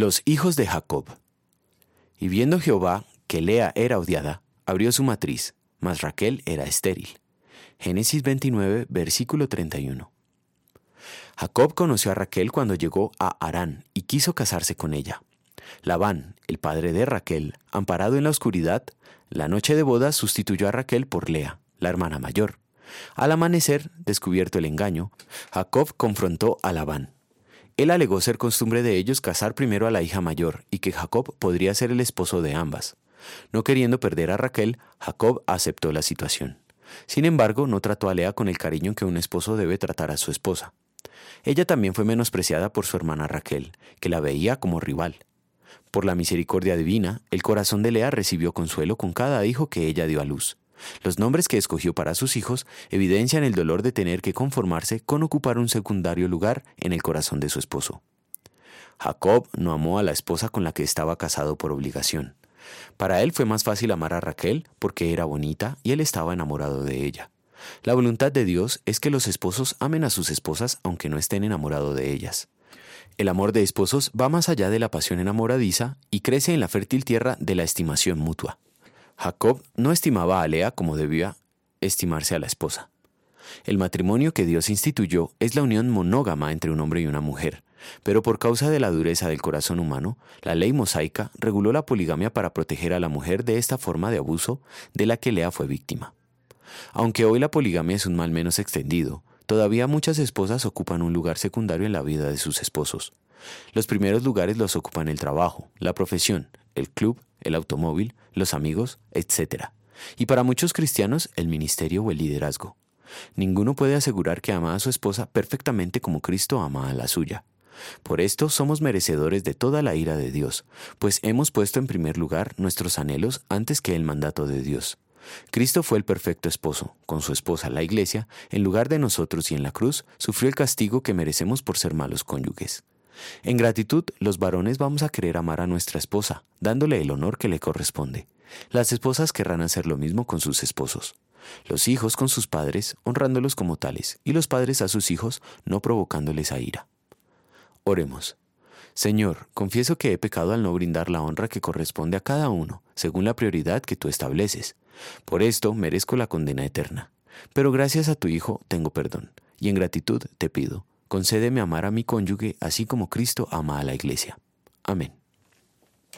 Los hijos de Jacob. Y viendo Jehová que Lea era odiada, abrió su matriz, mas Raquel era estéril. Génesis 29, versículo 31. Jacob conoció a Raquel cuando llegó a Harán y quiso casarse con ella. Labán, el padre de Raquel, amparado en la oscuridad, la noche de boda sustituyó a Raquel por Lea, la hermana mayor. Al amanecer, descubierto el engaño, Jacob confrontó a Labán. Él alegó ser costumbre de ellos casar primero a la hija mayor y que Jacob podría ser el esposo de ambas. No queriendo perder a Raquel, Jacob aceptó la situación. Sin embargo, no trató a Lea con el cariño que un esposo debe tratar a su esposa. Ella también fue menospreciada por su hermana Raquel, que la veía como rival. Por la misericordia divina, el corazón de Lea recibió consuelo con cada hijo que ella dio a luz. Los nombres que escogió para sus hijos evidencian el dolor de tener que conformarse con ocupar un secundario lugar en el corazón de su esposo. Jacob no amó a la esposa con la que estaba casado por obligación. Para él fue más fácil amar a Raquel porque era bonita y él estaba enamorado de ella. La voluntad de Dios es que los esposos amen a sus esposas aunque no estén enamorados de ellas. El amor de esposos va más allá de la pasión enamoradiza y crece en la fértil tierra de la estimación mutua. Jacob no estimaba a Lea como debía estimarse a la esposa. El matrimonio que Dios instituyó es la unión monógama entre un hombre y una mujer, pero por causa de la dureza del corazón humano, la ley mosaica reguló la poligamia para proteger a la mujer de esta forma de abuso de la que Lea fue víctima. Aunque hoy la poligamia es un mal menos extendido, todavía muchas esposas ocupan un lugar secundario en la vida de sus esposos. Los primeros lugares los ocupan el trabajo, la profesión, el club el automóvil, los amigos, etc. Y para muchos cristianos, el ministerio o el liderazgo. Ninguno puede asegurar que ama a su esposa perfectamente como Cristo ama a la suya. Por esto somos merecedores de toda la ira de Dios, pues hemos puesto en primer lugar nuestros anhelos antes que el mandato de Dios. Cristo fue el perfecto esposo, con su esposa la iglesia, en lugar de nosotros y en la cruz, sufrió el castigo que merecemos por ser malos cónyuges. En gratitud, los varones vamos a querer amar a nuestra esposa, dándole el honor que le corresponde. Las esposas querrán hacer lo mismo con sus esposos. Los hijos con sus padres, honrándolos como tales, y los padres a sus hijos, no provocándoles a ira. Oremos. Señor, confieso que he pecado al no brindar la honra que corresponde a cada uno, según la prioridad que tú estableces. Por esto merezco la condena eterna. Pero gracias a tu Hijo tengo perdón, y en gratitud te pido, concédeme amar a mi cónyuge así como Cristo ama a la iglesia. Amén.